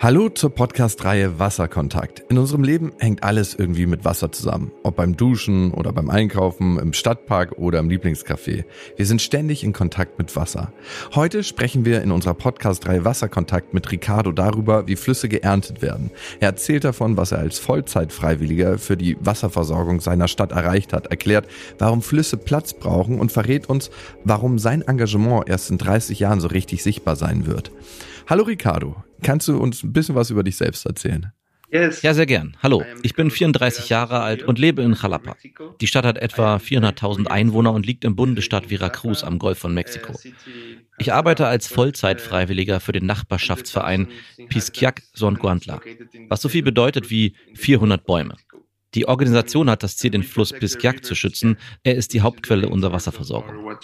Hallo zur Podcast-Reihe Wasserkontakt. In unserem Leben hängt alles irgendwie mit Wasser zusammen. Ob beim Duschen oder beim Einkaufen, im Stadtpark oder im Lieblingscafé. Wir sind ständig in Kontakt mit Wasser. Heute sprechen wir in unserer Podcast-Reihe Wasserkontakt mit Ricardo darüber, wie Flüsse geerntet werden. Er erzählt davon, was er als Vollzeitfreiwilliger für die Wasserversorgung seiner Stadt erreicht hat, erklärt, warum Flüsse Platz brauchen und verrät uns, warum sein Engagement erst in 30 Jahren so richtig sichtbar sein wird. Hallo Ricardo, kannst du uns ein bisschen was über dich selbst erzählen? Ja, sehr gern. Hallo, ich bin 34 Jahre alt und lebe in Jalapa. Die Stadt hat etwa 400.000 Einwohner und liegt im Bundesstaat Veracruz am Golf von Mexiko. Ich arbeite als Vollzeitfreiwilliger für den Nachbarschaftsverein Pisquiac Songuantla, was so viel bedeutet wie 400 Bäume. Die Organisation hat das Ziel, den Fluss Pisquiac zu schützen. Er ist die Hauptquelle unserer Wasserversorgung.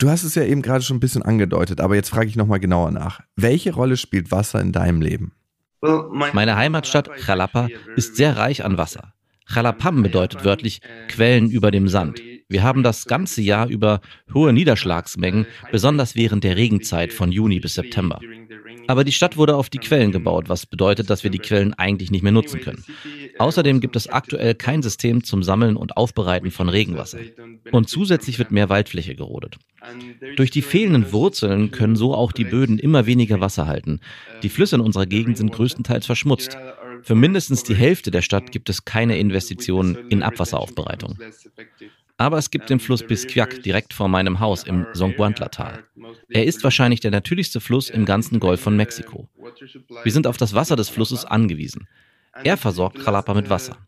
Du hast es ja eben gerade schon ein bisschen angedeutet, aber jetzt frage ich nochmal genauer nach. Welche Rolle spielt Wasser in deinem Leben? Meine Heimatstadt Jalapa ist sehr reich an Wasser. Jalapam bedeutet wörtlich Quellen über dem Sand. Wir haben das ganze Jahr über hohe Niederschlagsmengen, besonders während der Regenzeit von Juni bis September. Aber die Stadt wurde auf die Quellen gebaut, was bedeutet, dass wir die Quellen eigentlich nicht mehr nutzen können. Außerdem gibt es aktuell kein System zum Sammeln und Aufbereiten von Regenwasser. Und zusätzlich wird mehr Waldfläche gerodet. Durch die fehlenden Wurzeln können so auch die Böden immer weniger Wasser halten. Die Flüsse in unserer Gegend sind größtenteils verschmutzt. Für mindestens die Hälfte der Stadt gibt es keine Investitionen in Abwasseraufbereitung. Aber es gibt den Fluss Bisquiac direkt vor meinem Haus im Zonguantla-Tal. Er ist wahrscheinlich der natürlichste Fluss im ganzen Golf von Mexiko. Wir sind auf das Wasser des Flusses angewiesen. Er versorgt Jalapa mit Wasser.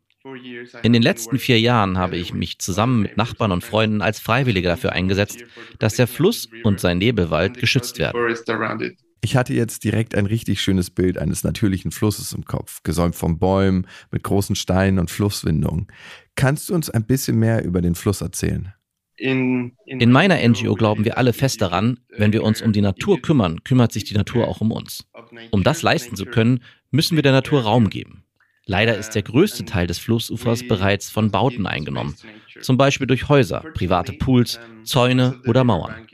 In den letzten vier Jahren habe ich mich zusammen mit Nachbarn und Freunden als Freiwilliger dafür eingesetzt, dass der Fluss und sein Nebelwald geschützt werden. Ich hatte jetzt direkt ein richtig schönes Bild eines natürlichen Flusses im Kopf, gesäumt von Bäumen, mit großen Steinen und Flusswindungen. Kannst du uns ein bisschen mehr über den Fluss erzählen? In, meiner NGO glauben wir alle fest daran, wenn wir uns um die Natur kümmern, kümmert sich die Natur auch um uns. Um das leisten zu können, müssen wir der Natur Raum geben. Leider ist der größte Teil des Flussufers bereits von Bauten eingenommen, zum Beispiel durch Häuser, private Pools, Zäune oder Mauern.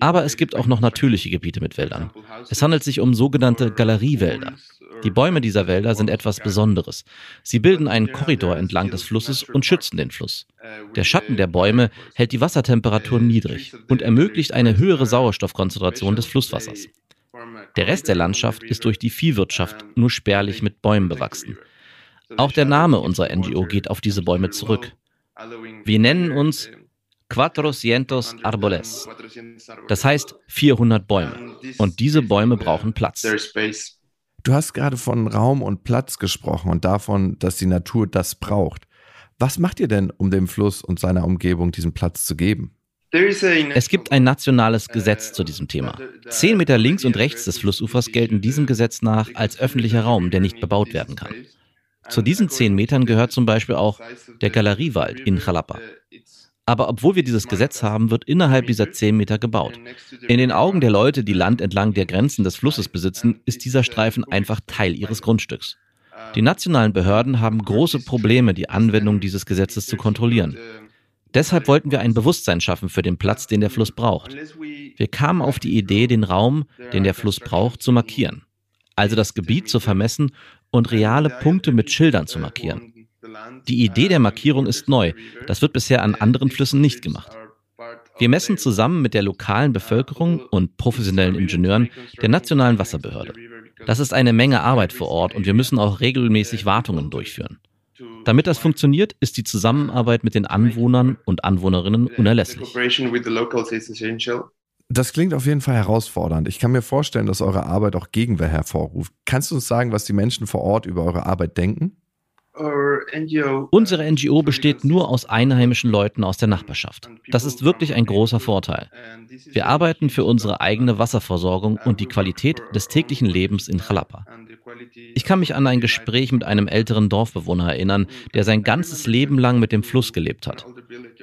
Aber es gibt auch noch natürliche Gebiete mit Wäldern. Es handelt sich um sogenannte Galeriewälder. Die Bäume dieser Wälder sind etwas Besonderes. Sie bilden einen Korridor entlang des Flusses und schützen den Fluss. Der Schatten der Bäume hält die Wassertemperatur niedrig und ermöglicht eine höhere Sauerstoffkonzentration des Flusswassers. Der Rest der Landschaft ist durch die Viehwirtschaft nur spärlich mit Bäumen bewachsen. Auch der Name unserer NGO geht auf diese Bäume zurück. Wir nennen uns Cuatrocientos Arboles. Das heißt 400 Bäume. Und diese Bäume brauchen Platz. Du hast gerade von Raum und Platz gesprochen und davon, dass die Natur das braucht. Was macht ihr denn, um dem Fluss und seiner Umgebung diesen Platz zu geben? Es gibt ein nationales Gesetz zu diesem Thema. Zehn Meter links und rechts des Flussufers gelten diesem Gesetz nach als öffentlicher Raum, der nicht bebaut werden kann. Zu diesen zehn Metern gehört zum Beispiel auch der Galeriewald in Jalapa. Aber obwohl wir dieses Gesetz haben, wird innerhalb dieser zehn Meter gebaut. In den Augen der Leute, die Land entlang der Grenzen des Flusses besitzen, ist dieser Streifen einfach Teil ihres Grundstücks. Die nationalen Behörden haben große Probleme, die Anwendung dieses Gesetzes zu kontrollieren. Deshalb wollten wir ein Bewusstsein schaffen für den Platz, den der Fluss braucht. Wir kamen auf die Idee, den Raum, den der Fluss braucht, zu markieren. Also das Gebiet zu vermessen und reale Punkte mit Schildern zu markieren. Die Idee der Markierung ist neu. Das wird bisher an anderen Flüssen nicht gemacht. Wir messen zusammen mit der lokalen Bevölkerung und professionellen Ingenieuren der nationalen Wasserbehörde. Das ist eine Menge Arbeit vor Ort und wir müssen auch regelmäßig Wartungen durchführen. Damit das funktioniert, ist die Zusammenarbeit mit den Anwohnern und Anwohnerinnen unerlässlich. Das klingt auf jeden Fall herausfordernd. Ich kann mir vorstellen, dass eure Arbeit auch Gegenwehr hervorruft. Kannst du uns sagen, was die Menschen vor Ort über eure Arbeit denken? Unsere NGO besteht nur aus einheimischen Leuten aus der Nachbarschaft. Das ist wirklich ein großer Vorteil. Wir arbeiten für unsere eigene Wasserversorgung und die Qualität des täglichen Lebens in Jalapa. Ich kann mich an ein Gespräch mit einem älteren Dorfbewohner erinnern, der sein ganzes Leben lang mit dem Fluss gelebt hat.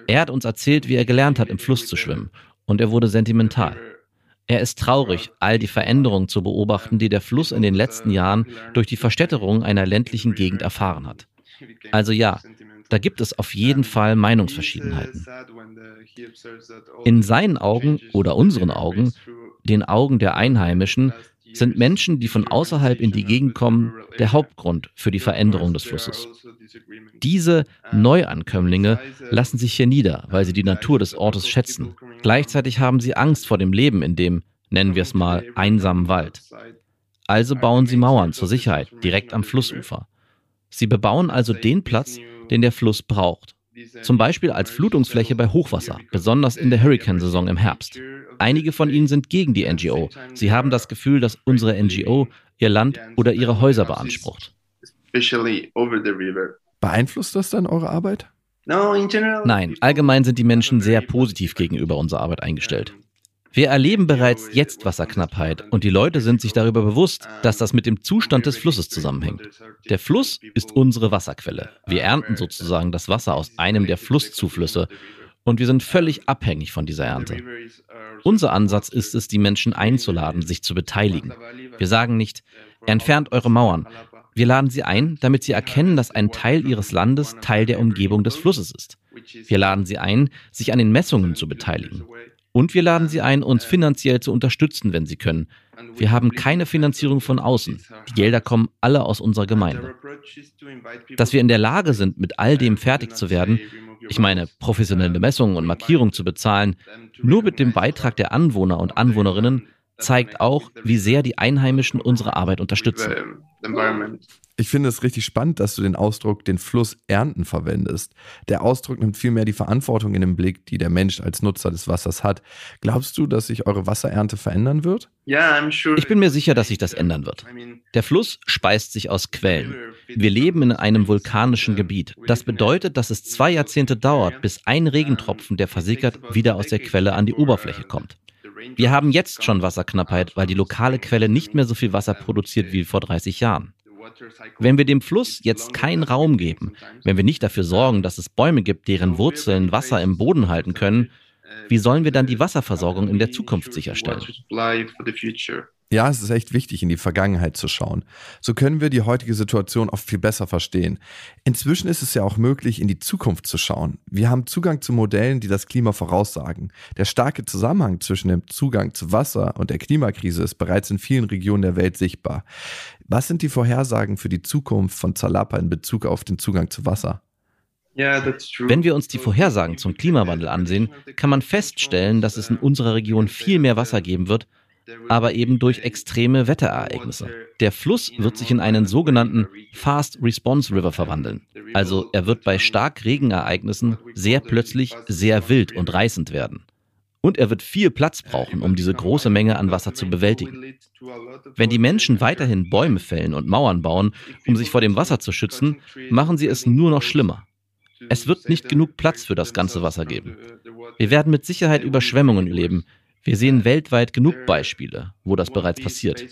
Er hat uns erzählt, wie er gelernt hat, im Fluss zu schwimmen und er wurde sentimental. Er ist traurig, all die Veränderungen zu beobachten, die der Fluss in den letzten Jahren durch die Verstädterung einer ländlichen Gegend erfahren hat. Also ja, da gibt es auf jeden Fall Meinungsverschiedenheiten. In seinen Augen oder unseren Augen, den Augen der Einheimischen, sind Menschen, die von außerhalb in die Gegend kommen, der Hauptgrund für die Veränderung des Flusses. Diese Neuankömmlinge lassen sich hier nieder, weil sie die Natur des Ortes schätzen. Gleichzeitig haben sie Angst vor dem Leben in dem, nennen wir es mal, einsamen Wald. Also bauen sie Mauern zur Sicherheit direkt am Flussufer. Sie bebauen also den Platz, den der Fluss braucht. Zum Beispiel als Flutungsfläche bei Hochwasser, besonders in der Hurrikansaison im Herbst. Einige von ihnen sind gegen die NGO. Sie haben das Gefühl, dass unsere NGO ihr Land oder ihre Häuser beansprucht. Beeinflusst das dann eure Arbeit? Nein, allgemein sind die Menschen sehr positiv gegenüber unserer Arbeit eingestellt. Wir erleben bereits jetzt Wasserknappheit und die Leute sind sich darüber bewusst, dass das mit dem Zustand des Flusses zusammenhängt. Der Fluss ist unsere Wasserquelle. Wir ernten sozusagen das Wasser aus einem der Flusszuflüsse und wir sind völlig abhängig von dieser Ernte. Unser Ansatz ist es, die Menschen einzuladen, sich zu beteiligen. Wir sagen nicht, entfernt eure Mauern. Wir laden sie ein, damit sie erkennen, dass ein Teil ihres Landes Teil der Umgebung des Flusses ist. Wir laden sie ein, sich an den Messungen zu beteiligen. Und wir laden Sie ein, uns finanziell zu unterstützen, wenn Sie können. Wir haben keine Finanzierung von außen. Die Gelder kommen alle aus unserer Gemeinde. Dass wir in der Lage sind, mit all dem fertig zu werden, ich meine, professionelle Messungen und Markierungen zu bezahlen, nur mit dem Beitrag der Anwohner und Anwohnerinnen, zeigt auch, wie sehr die Einheimischen unsere Arbeit unterstützen. Ich finde es richtig spannend, dass du den Ausdruck den Fluss ernten verwendest. Der Ausdruck nimmt vielmehr die Verantwortung in den Blick, die der Mensch als Nutzer des Wassers hat. Glaubst du, dass sich eure Wasserernte verändern wird? Ich bin mir sicher, dass sich das ändern wird. Der Fluss speist sich aus Quellen. Wir leben in einem vulkanischen Gebiet. Das bedeutet, dass es zwei Jahrzehnte dauert, bis ein Regentropfen, der versickert, wieder aus der Quelle an die Oberfläche kommt. Wir haben jetzt schon Wasserknappheit, weil die lokale Quelle nicht mehr so viel Wasser produziert wie vor 30 Jahren. Wenn wir dem Fluss jetzt keinen Raum geben, wenn wir nicht dafür sorgen, dass es Bäume gibt, deren Wurzeln Wasser im Boden halten können, wie sollen wir dann die Wasserversorgung in der Zukunft sicherstellen? Ja, es ist echt wichtig, in die Vergangenheit zu schauen. So können wir die heutige Situation oft viel besser verstehen. Inzwischen ist es ja auch möglich, in die Zukunft zu schauen. Wir haben Zugang zu Modellen, die das Klima voraussagen. Der starke Zusammenhang zwischen dem Zugang zu Wasser und der Klimakrise ist bereits in vielen Regionen der Welt sichtbar. Was sind die Vorhersagen für die Zukunft von Zalapa in Bezug auf den Zugang zu Wasser? Wenn wir uns die Vorhersagen zum Klimawandel ansehen, kann man feststellen, dass es in unserer Region viel mehr Wasser geben wird, aber eben durch extreme Wetterereignisse. Der Fluss wird sich in einen sogenannten Fast Response River verwandeln. Also er wird bei Starkregenereignissen sehr plötzlich sehr wild und reißend werden. Und er wird viel Platz brauchen, um diese große Menge an Wasser zu bewältigen. Wenn die Menschen weiterhin Bäume fällen und Mauern bauen, um sich vor dem Wasser zu schützen, machen sie es nur noch schlimmer. Es wird nicht genug Platz für das ganze Wasser geben. Wir werden mit Sicherheit Überschwemmungen erleben, wir sehen weltweit genug Beispiele, wo das bereits passiert.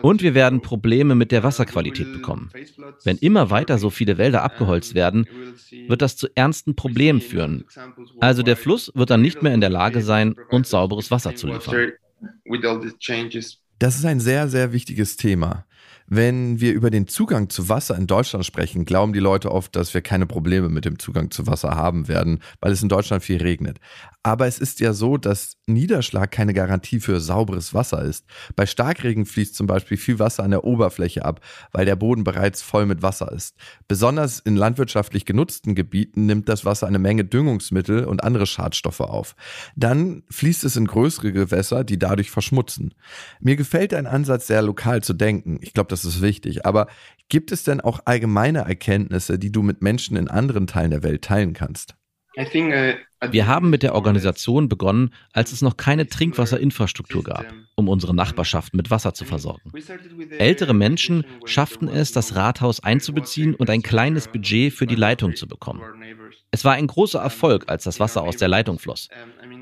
Und wir werden Probleme mit der Wasserqualität bekommen. Wenn immer weiter so viele Wälder abgeholzt werden, wird das zu ernsten Problemen führen. Also der Fluss wird dann nicht mehr in der Lage sein, uns sauberes Wasser zu liefern. Das ist ein sehr, sehr wichtiges Thema. Wenn wir über den Zugang zu Wasser in Deutschland sprechen, glauben die Leute oft, dass wir keine Probleme mit dem Zugang zu Wasser haben werden, weil es in Deutschland viel regnet. Aber es ist ja so, dass Niederschlag keine Garantie für sauberes Wasser ist. Bei Starkregen fließt zum Beispiel viel Wasser an der Oberfläche ab, weil der Boden bereits voll mit Wasser ist. Besonders in landwirtschaftlich genutzten Gebieten nimmt das Wasser eine Menge Düngungsmittel und andere Schadstoffe auf. Dann fließt es in größere Gewässer, die dadurch verschmutzen. Mir gefällt ein Ansatz, sehr lokal zu denken. Ich glaube, das ist wichtig. Aber gibt es denn auch allgemeine Erkenntnisse, die du mit Menschen in anderen Teilen der Welt teilen kannst? Uh, Wir haben mit der Organisation begonnen, als es noch keine Trinkwasserinfrastruktur gab, um unsere Nachbarschaft mit Wasser zu versorgen. Ältere Menschen schafften es, das Rathaus einzubeziehen und ein kleines Budget für die Leitung zu bekommen. Es war ein großer Erfolg, als das Wasser aus der Leitung floss.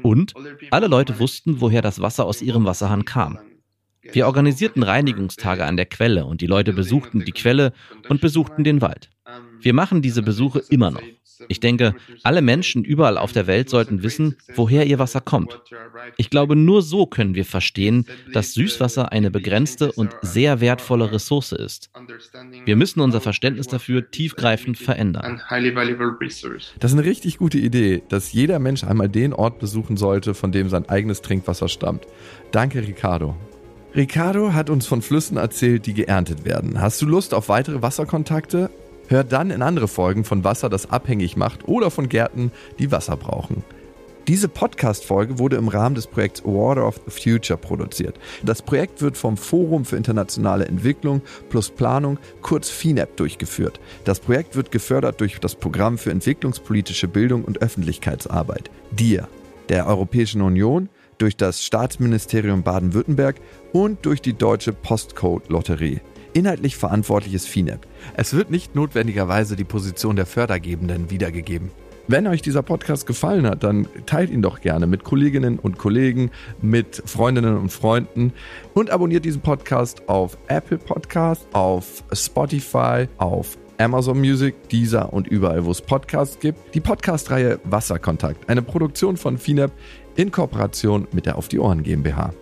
Und alle Leute wussten, woher das Wasser aus ihrem Wasserhahn kam. Wir organisierten Reinigungstage an der Quelle und die Leute besuchten die Quelle und besuchten den Wald. Wir machen diese Besuche immer noch. Ich denke, alle Menschen überall auf der Welt sollten wissen, woher ihr Wasser kommt. Ich glaube, nur so können wir verstehen, dass Süßwasser eine begrenzte und sehr wertvolle Ressource ist. Wir müssen unser Verständnis dafür tiefgreifend verändern. Das ist eine richtig gute Idee, dass jeder Mensch einmal den Ort besuchen sollte, von dem sein eigenes Trinkwasser stammt. Danke, Ricardo. Ricardo hat uns von Flüssen erzählt, die geerntet werden. Hast du Lust auf weitere Wasserkontakte? Hör dann in andere Folgen von Wasser, das abhängig macht oder von Gärten, die Wasser brauchen. Diese Podcast-Folge wurde im Rahmen des Projekts Water of the Future produziert. Das Projekt wird vom Forum für internationale Entwicklung plus Planung, kurz FINEP, durchgeführt. Das Projekt wird gefördert durch das Programm für entwicklungspolitische Bildung und Öffentlichkeitsarbeit, DIR, der Europäischen Union, durch das Staatsministerium Baden-Württemberg und durch die Deutsche Postcode-Lotterie. Inhaltlich verantwortlich ist FINEP. Es wird nicht notwendigerweise die Position der Fördergebenden wiedergegeben. Wenn euch dieser Podcast gefallen hat, dann teilt ihn doch gerne mit Kolleginnen und Kollegen, mit Freundinnen und Freunden und abonniert diesen Podcast auf Apple Podcast, auf Spotify, auf Amazon Music, Deezer und überall, wo es Podcasts gibt. Die Podcast-Reihe Wasserkontakt, eine Produktion von FINAP in Kooperation mit der Auf die Ohren GmbH.